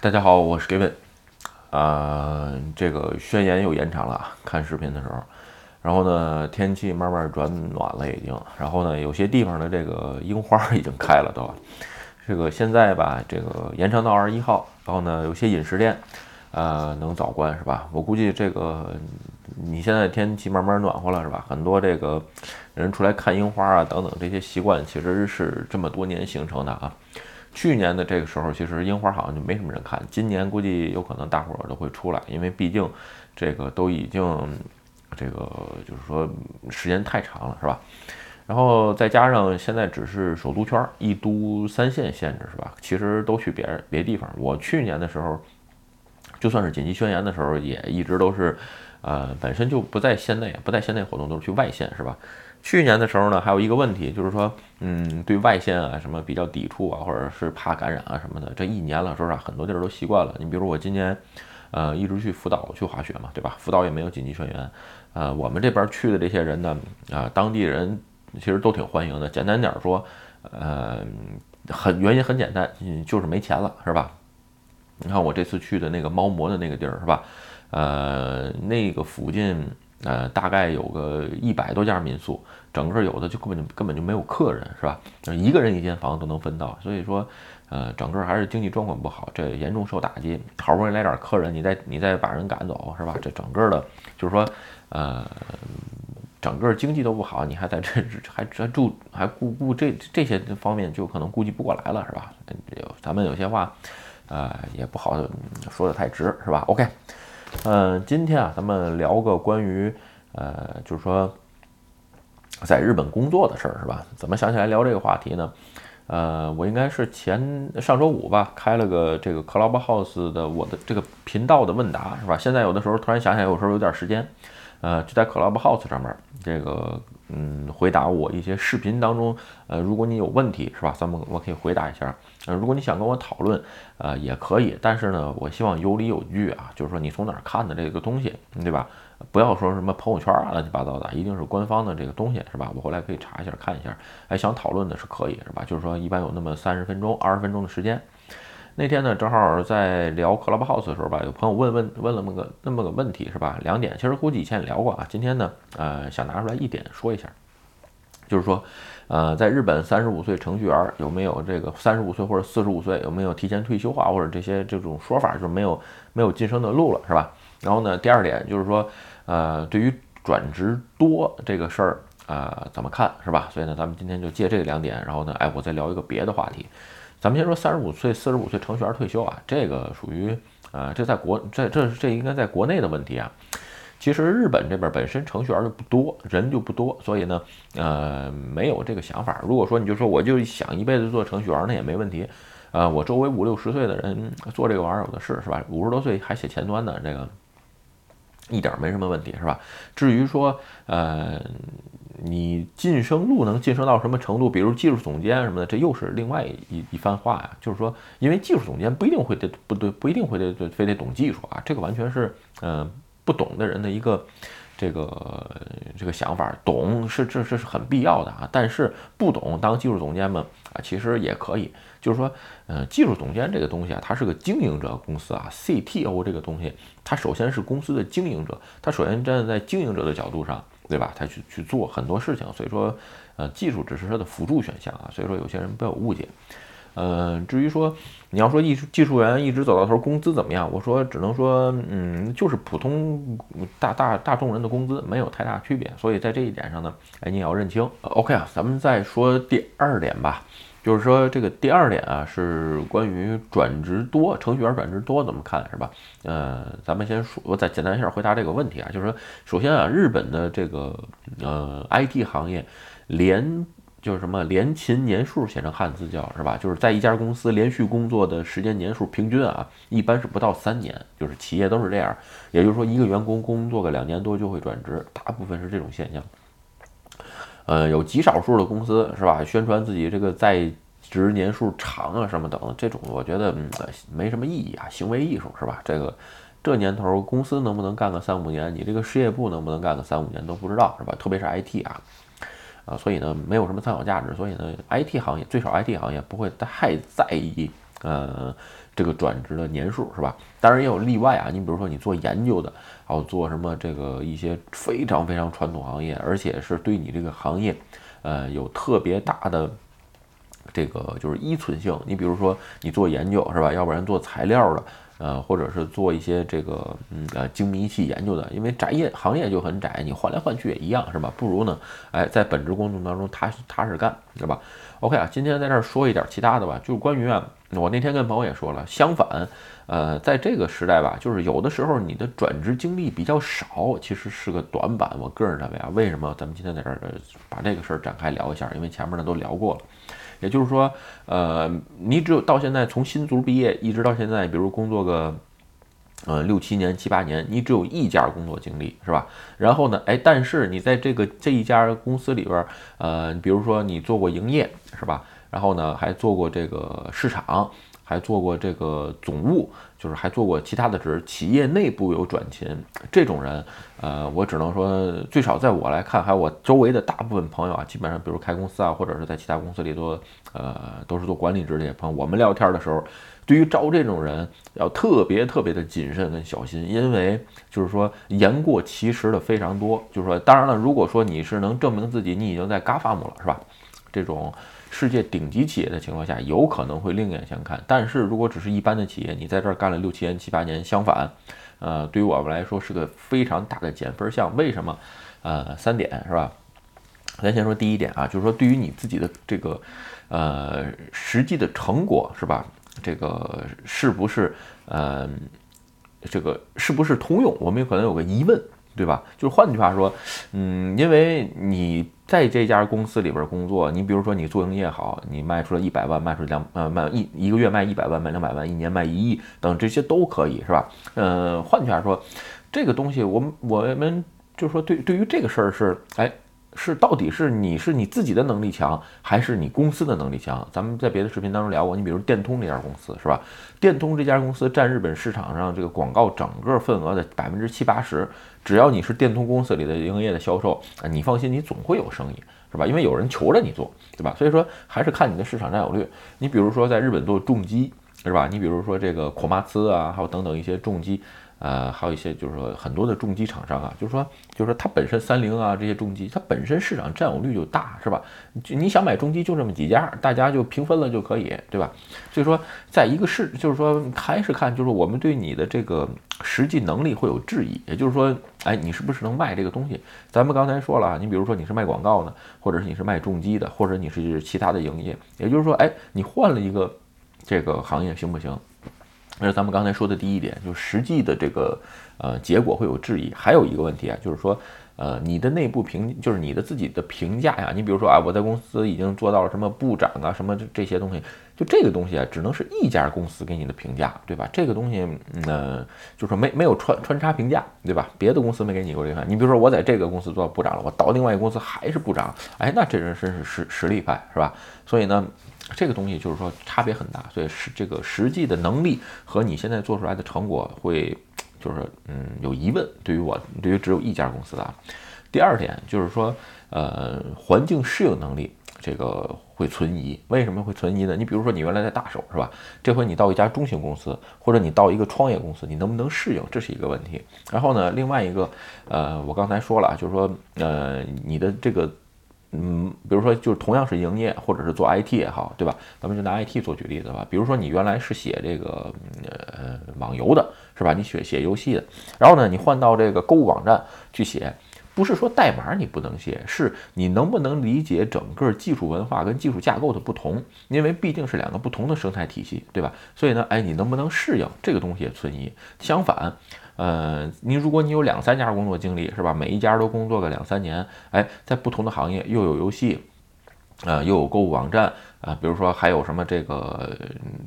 大家好，我是 Gavin。啊，这个宣言又延长了，看视频的时候。然后呢，天气慢慢转暖了，已经。然后呢，有些地方的这个樱花已经开了，都。这个现在吧，这个延长到二十一号。然后呢，有些饮食店，呃，能早关是吧？我估计这个，你现在天气慢慢暖和了是吧？很多这个人出来看樱花啊，等等这些习惯，其实是这么多年形成的啊。去年的这个时候，其实樱花好像就没什么人看。今年估计有可能大伙儿都会出来，因为毕竟这个都已经这个就是说时间太长了，是吧？然后再加上现在只是首都圈一都三县限制，是吧？其实都去别人别地方。我去年的时候，就算是紧急宣言的时候，也一直都是呃本身就不在县内，不在县内活动，都是去外县，是吧？去年的时候呢，还有一个问题，就是说，嗯，对外线啊什么比较抵触啊，或者是怕感染啊什么的。这一年了，说实话，很多地儿都习惯了。你比如我今年，呃，一直去福岛去滑雪嘛，对吧？福岛也没有紧急宣言。呃，我们这边去的这些人呢，啊，当地人其实都挺欢迎的。简单点说，呃，很原因很简单，嗯，就是没钱了，是吧？你看我这次去的那个猫魔的那个地儿，是吧？呃，那个附近。呃，大概有个一百多家民宿，整个有的就根本就根本就没有客人，是吧？就一个人一间房都能分到，所以说，呃，整个还是经济状况不好，这严重受打击。好不容易来点客人，你再你再把人赶走，是吧？这整个的，就是说，呃，整个经济都不好，你还在这还还住还顾顾这这些方面，就可能顾及不过来了，是吧？有咱们有些话，呃，也不好说的太直，是吧？OK。嗯，今天啊，咱们聊个关于，呃，就是说，在日本工作的事儿，是吧？怎么想起来聊这个话题呢？呃，我应该是前上周五吧，开了个这个 Clubhouse 的我的这个频道的问答，是吧？现在有的时候突然想起来，有时候有点时间，呃，就在 Clubhouse 上面，这个。嗯，回答我一些视频当中，呃，如果你有问题，是吧？咱们我可以回答一下。呃，如果你想跟我讨论，呃，也可以。但是呢，我希望有理有据啊，就是说你从哪儿看的这个东西，对吧？不要说什么朋友圈啊，乱七八糟的，一定是官方的这个东西，是吧？我回来可以查一下看一下。哎，想讨论的是可以，是吧？就是说一般有那么三十分钟、二十分钟的时间。那天呢，正好在聊 Clubhouse 的时候吧，有朋友问问问了那么个那么个问题，是吧？两点，其实估计以前也聊过啊。今天呢，呃，想拿出来一点说一下，就是说，呃，在日本三十五岁程序员有没有这个三十五岁或者四十五岁有没有提前退休啊，或者这些这种说法，就是没有没有晋升的路了，是吧？然后呢，第二点就是说，呃，对于转职多这个事儿啊，怎么看，是吧？所以呢，咱们今天就借这两点，然后呢，哎，我再聊一个别的话题。咱们先说三十五岁、四十五岁程序员退休啊，这个属于呃，这在国这这这应该在国内的问题啊。其实日本这边本身程序员就不多，人就不多，所以呢，呃，没有这个想法。如果说你就说我就想一辈子做程序员，那也没问题。呃，我周围五六十岁的人做这个玩意儿有的是，是吧？五十多岁还写前端的这个，一点没什么问题，是吧？至于说呃。你晋升路能晋升到什么程度？比如技术总监什么的，这又是另外一一番话呀。就是说，因为技术总监不一定会得不对，不一定会得非得懂技术啊。这个完全是嗯不懂的人的一个这个这个想法。懂是这这是很必要的啊。但是不懂当技术总监嘛啊，其实也可以。就是说，嗯，技术总监这个东西啊，它是个经营者公司啊。CTO 这个东西，它首先是公司的经营者，它首先站在经营者的角度上。对吧？他去去做很多事情，所以说，呃，技术只是他的辅助选项啊。所以说，有些人不要误解。呃，至于说你要说艺术技术员一直走到头，工资怎么样？我说只能说，嗯，就是普通大大大众人的工资没有太大区别。所以在这一点上呢，哎，你也要认清。OK 啊，咱们再说第二点吧。就是说，这个第二点啊，是关于转职多，程序员转职多怎么看，是吧？呃，咱们先说，我再简单一下回答这个问题啊。就是说，首先啊，日本的这个呃 IT 行业，连就是什么连勤年数写成汉字叫是吧？就是在一家公司连续工作的时间年数平均啊，一般是不到三年，就是企业都是这样。也就是说，一个员工工作个两年多就会转职，大部分是这种现象。呃，有极少数的公司是吧？宣传自己这个在职年数长啊，什么等，这种我觉得没什么意义啊，行为艺术是吧？这个这年头公司能不能干个三五年，你这个事业部能不能干个三五年都不知道是吧？特别是 IT 啊，啊，所以呢，没有什么参考价值。所以呢，IT 行业最少 IT 行业不会太在意呃，这个转职的年数是吧？当然也有例外啊，你比如说你做研究的，还有做什么这个一些非常非常传统行业，而且是对你这个行业，呃，有特别大的这个就是依存性。你比如说你做研究是吧？要不然做材料的。呃，或者是做一些这个，嗯呃，精密仪器研究的，因为窄业行业就很窄，你换来换去也一样，是吧？不如呢，哎，在本职工作当中踏实踏实干，是吧？OK 啊，今天在这儿说一点其他的吧，就是关于啊，我那天跟朋友也说了，相反，呃，在这个时代吧，就是有的时候你的转职经历比较少，其实是个短板。我个人认为啊，为什么咱们今天在这儿把这个事儿展开聊一下？因为前面呢都聊过了。也就是说，呃，你只有到现在从新族毕业一直到现在，比如工作个，呃，六七年、七八年，你只有一家工作经历，是吧？然后呢，哎，但是你在这个这一家公司里边，呃，比如说你做过营业，是吧？然后呢，还做过这个市场。还做过这个总务，就是还做过其他的职，企业内部有转勤这种人，呃，我只能说，最少在我来看，还有我周围的大部分朋友啊，基本上，比如开公司啊，或者是在其他公司里做，呃，都是做管理职的朋友，我们聊天的时候，对于招这种人，要特别特别的谨慎跟小心，因为就是说言过其实的非常多，就是说，当然了，如果说你是能证明自己，你已经在 GAFAM 了，是吧？这种。世界顶级企业的情况下，有可能会另眼相看。但是如果只是一般的企业，你在这儿干了六七年、七八年，相反，呃，对于我们来说是个非常大的减分项。为什么？呃，三点是吧？咱先说第一点啊，就是说对于你自己的这个，呃，实际的成果是吧？这个是不是呃，这个是不是通用？我们有可能有个疑问。对吧？就是换句话说，嗯，因为你在这家公司里边工作，你比如说你做营业好，你卖出了一百万，卖出两呃卖一一个月卖一百万，卖两百万，一年卖一亿等这些都可以是吧？呃，换句话说，这个东西我们我们就是说对对于这个事儿是哎。是到底是你是你自己的能力强，还是你公司的能力强？咱们在别的视频当中聊过，你比如电通这家公司是吧？电通这家公司占日本市场上这个广告整个份额的百分之七八十，只要你是电通公司里的营业的销售，你放心，你总会有生意，是吧？因为有人求着你做，对吧？所以说还是看你的市场占有率。你比如说在日本做重机，是吧？你比如说这个孔马兹啊，还有等等一些重机。呃，还有一些就是说很多的重机厂商啊，就是说，就是说它本身三菱啊这些重机，它本身市场占有率就大，是吧？就你想买重机就这么几家，大家就平分了就可以，对吧？所以说，在一个市，就是说还是看，就是我们对你的这个实际能力会有质疑，也就是说，哎，你是不是能卖这个东西？咱们刚才说了啊，你比如说你是卖广告的，或者是你是卖重机的，或者你是其他的营业，也就是说，哎，你换了一个这个行业行不行？那是咱们刚才说的第一点，就实际的这个呃结果会有质疑。还有一个问题啊，就是说呃你的内部评，就是你的自己的评价呀。你比如说啊，我在公司已经做到了什么部长啊，什么这这些东西，就这个东西啊，只能是一家公司给你的评价，对吧？这个东西呃，就是说没没有穿穿插评价，对吧？别的公司没给你过这个。你比如说我在这个公司做部长了，我到另外一个公司还是部长，哎，那这人真是实实力派，是吧？所以呢。这个东西就是说差别很大，所以是这个实际的能力和你现在做出来的成果会，就是嗯有疑问。对于我，对于只有一家公司的。第二点就是说，呃，环境适应能力这个会存疑。为什么会存疑呢？你比如说你原来在大手是吧？这回你到一家中型公司，或者你到一个创业公司，你能不能适应？这是一个问题。然后呢，另外一个，呃，我刚才说了，就是说，呃，你的这个。嗯，比如说，就是同样是营业，或者是做 IT 也好，对吧？咱们就拿 IT 做举例子吧。比如说，你原来是写这个呃网游的，是吧？你写写游戏的，然后呢，你换到这个购物网站去写，不是说代码你不能写，是你能不能理解整个技术文化跟技术架构的不同？因为毕竟是两个不同的生态体系，对吧？所以呢，哎，你能不能适应这个东西也存疑。相反。呃，你如果你有两三家工作经历是吧？每一家都工作个两三年，哎，在不同的行业又有游戏，呃，又有购物网站。啊，比如说还有什么这个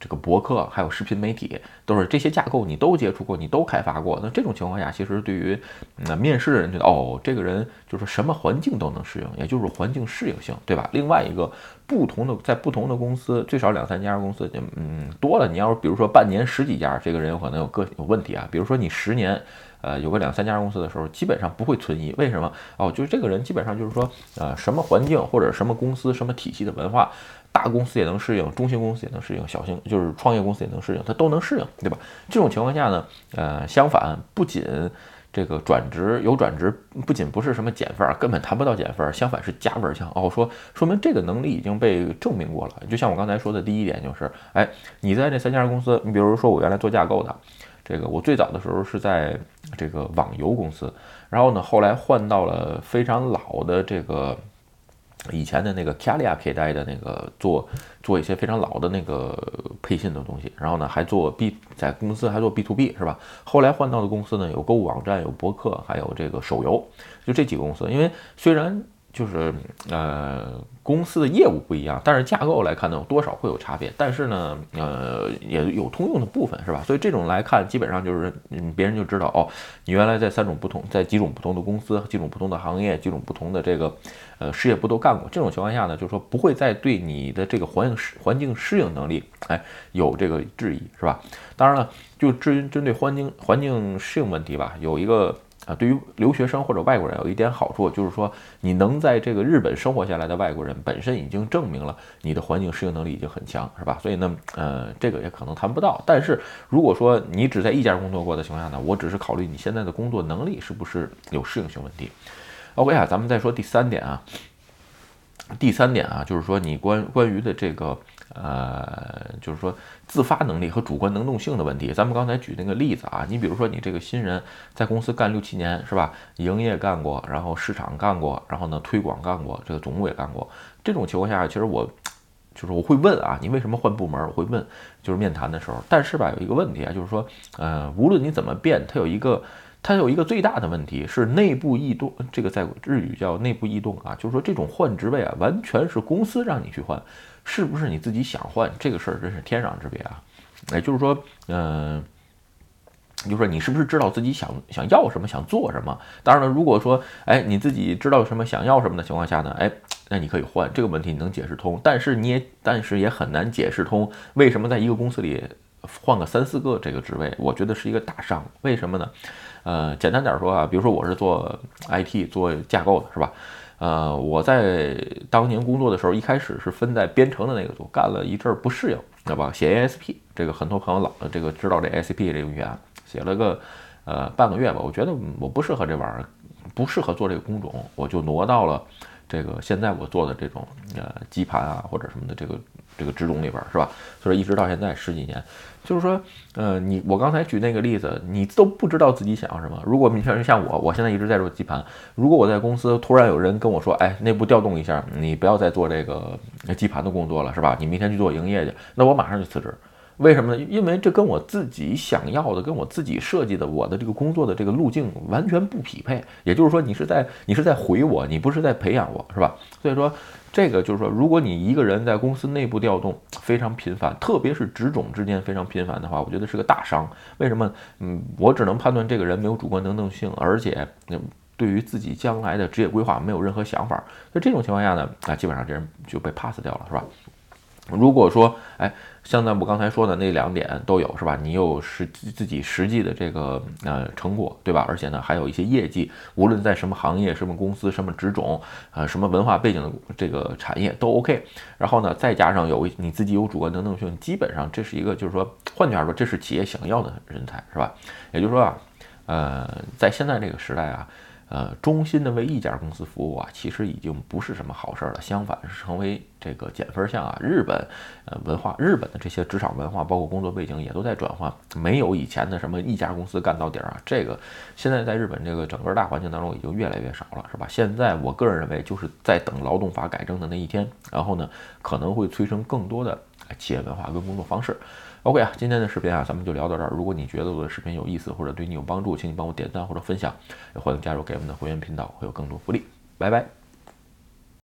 这个博客，还有视频媒体，都是这些架构你都接触过，你都开发过。那这种情况下，其实对于那面试的人觉得，哦，这个人就是什么环境都能适应，也就是环境适应性，对吧？另外一个不同的在不同的公司，最少两三家公司，嗯，多了，你要是比如说半年十几家，这个人有可能有个有问题啊。比如说你十年。呃有个两三家公司的时候，基本上不会存疑。为什么？哦，就是这个人基本上就是说，呃，什么环境或者什么公司、什么体系的文化，大公司也能适应，中型公司也能适应，小型就是创业公司也能适应，他都能适应，对吧？这种情况下呢，呃，相反，不仅这个转职有转职，不仅不是什么减分，根本谈不到减分，相反是加分儿项。哦，说说明这个能力已经被证明过了。就像我刚才说的第一点，就是，哎，你在这三家公司，你比如说我原来做架构的，这个我最早的时候是在这个网游公司，然后呢，后来换到了非常老的这个。以前的那个 k a l i a K 代的那个做做一些非常老的那个配信的东西，然后呢还做 B 在公司还做 B to B 是吧？后来换到的公司呢有购物网站、有博客，还有这个手游，就这几个公司。因为虽然就是呃，公司的业务不一样，但是架构来看呢，多少会有差别。但是呢，呃，也有通用的部分，是吧？所以这种来看，基本上就是，嗯，别人就知道哦，你原来在三种不同，在几种不同的公司、几种不同的行业、几种不同的这个呃事业部都干过。这种情况下呢，就是说不会再对你的这个环境适环境适应能力，哎，有这个质疑，是吧？当然了，就至于针对环境环境适应问题吧，有一个。啊，对于留学生或者外国人有一点好处，就是说你能在这个日本生活下来的外国人本身已经证明了你的环境适应能力已经很强，是吧？所以呢，呃，这个也可能谈不到。但是如果说你只在一家工作过的情况下呢，我只是考虑你现在的工作能力是不是有适应性问题。OK 啊，咱们再说第三点啊，第三点啊，就是说你关关于的这个。呃，就是说自发能力和主观能动性的问题。咱们刚才举那个例子啊，你比如说你这个新人在公司干六七年是吧？营业干过，然后市场干过，然后呢推广干过，这个总务也干过。这种情况下，其实我就是我会问啊，你为什么换部门？我会问，就是面谈的时候。但是吧，有一个问题啊，就是说，呃，无论你怎么变，它有一个它有一个最大的问题是内部异动。这个在日语叫内部异动啊，就是说这种换职位啊，完全是公司让你去换。是不是你自己想换这个事儿，真是天壤之别啊！也就是说，嗯，就说你是不是知道自己想想要什么，想做什么？当然了，如果说，哎，你自己知道什么，想要什么的情况下呢，哎，那你可以换这个问题，你能解释通。但是你也，但是也很难解释通，为什么在一个公司里换个三四个这个职位？我觉得是一个大伤。为什么呢？呃，简单点说啊，比如说我是做 IT 做架构的，是吧？呃，我在当年工作的时候，一开始是分在编程的那个组，干了一阵儿不适应，对吧？写 ASP，这个很多朋友老这个知道这 ASP 这个语言，写了个呃半个月吧，我觉得我不适合这玩意儿，不适合做这个工种，我就挪到了这个现在我做的这种呃基盘啊或者什么的这个这个职种里边，是吧？所以一直到现在十几年。就是说，呃，你我刚才举那个例子，你都不知道自己想要什么。如果你像像我，我现在一直在做基盘。如果我在公司突然有人跟我说，哎，内部调动一下，你不要再做这个基盘的工作了，是吧？你明天去做营业去，那我马上就辞职。为什么呢？因为这跟我自己想要的，跟我自己设计的我的这个工作的这个路径完全不匹配。也就是说，你是在你是在毁我，你不是在培养我，是吧？所以说。这个就是说，如果你一个人在公司内部调动非常频繁，特别是职种之间非常频繁的话，我觉得是个大伤。为什么？嗯，我只能判断这个人没有主观能动性，而且对于自己将来的职业规划没有任何想法。在这种情况下呢，啊，基本上这人就被 pass 掉了，是吧？如果说，哎，像在我刚才说的那两点都有，是吧？你有实自己实际的这个呃成果，对吧？而且呢，还有一些业绩，无论在什么行业、什么公司、什么职种，呃，什么文化背景的这个产业都 OK。然后呢，再加上有你自己有主观能动性，基本上这是一个，就是说，换句话说，这是企业想要的人才，是吧？也就是说啊，呃，在现在这个时代啊。呃，忠心的为一家公司服务啊，其实已经不是什么好事儿了。相反，是成为这个减分项啊。日本，呃，文化，日本的这些职场文化，包括工作背景也都在转换，没有以前的什么一家公司干到底儿啊。这个现在在日本这个整个大环境当中已经越来越少了，是吧？现在我个人认为，就是在等劳动法改正的那一天，然后呢，可能会催生更多的企业文化跟工作方式。OK 啊，今天的视频啊，咱们就聊到这儿。如果你觉得我的视频有意思或者对你有帮助，请你帮我点赞或者分享，也欢迎加入给我们的会员频道，会有更多福利。拜拜。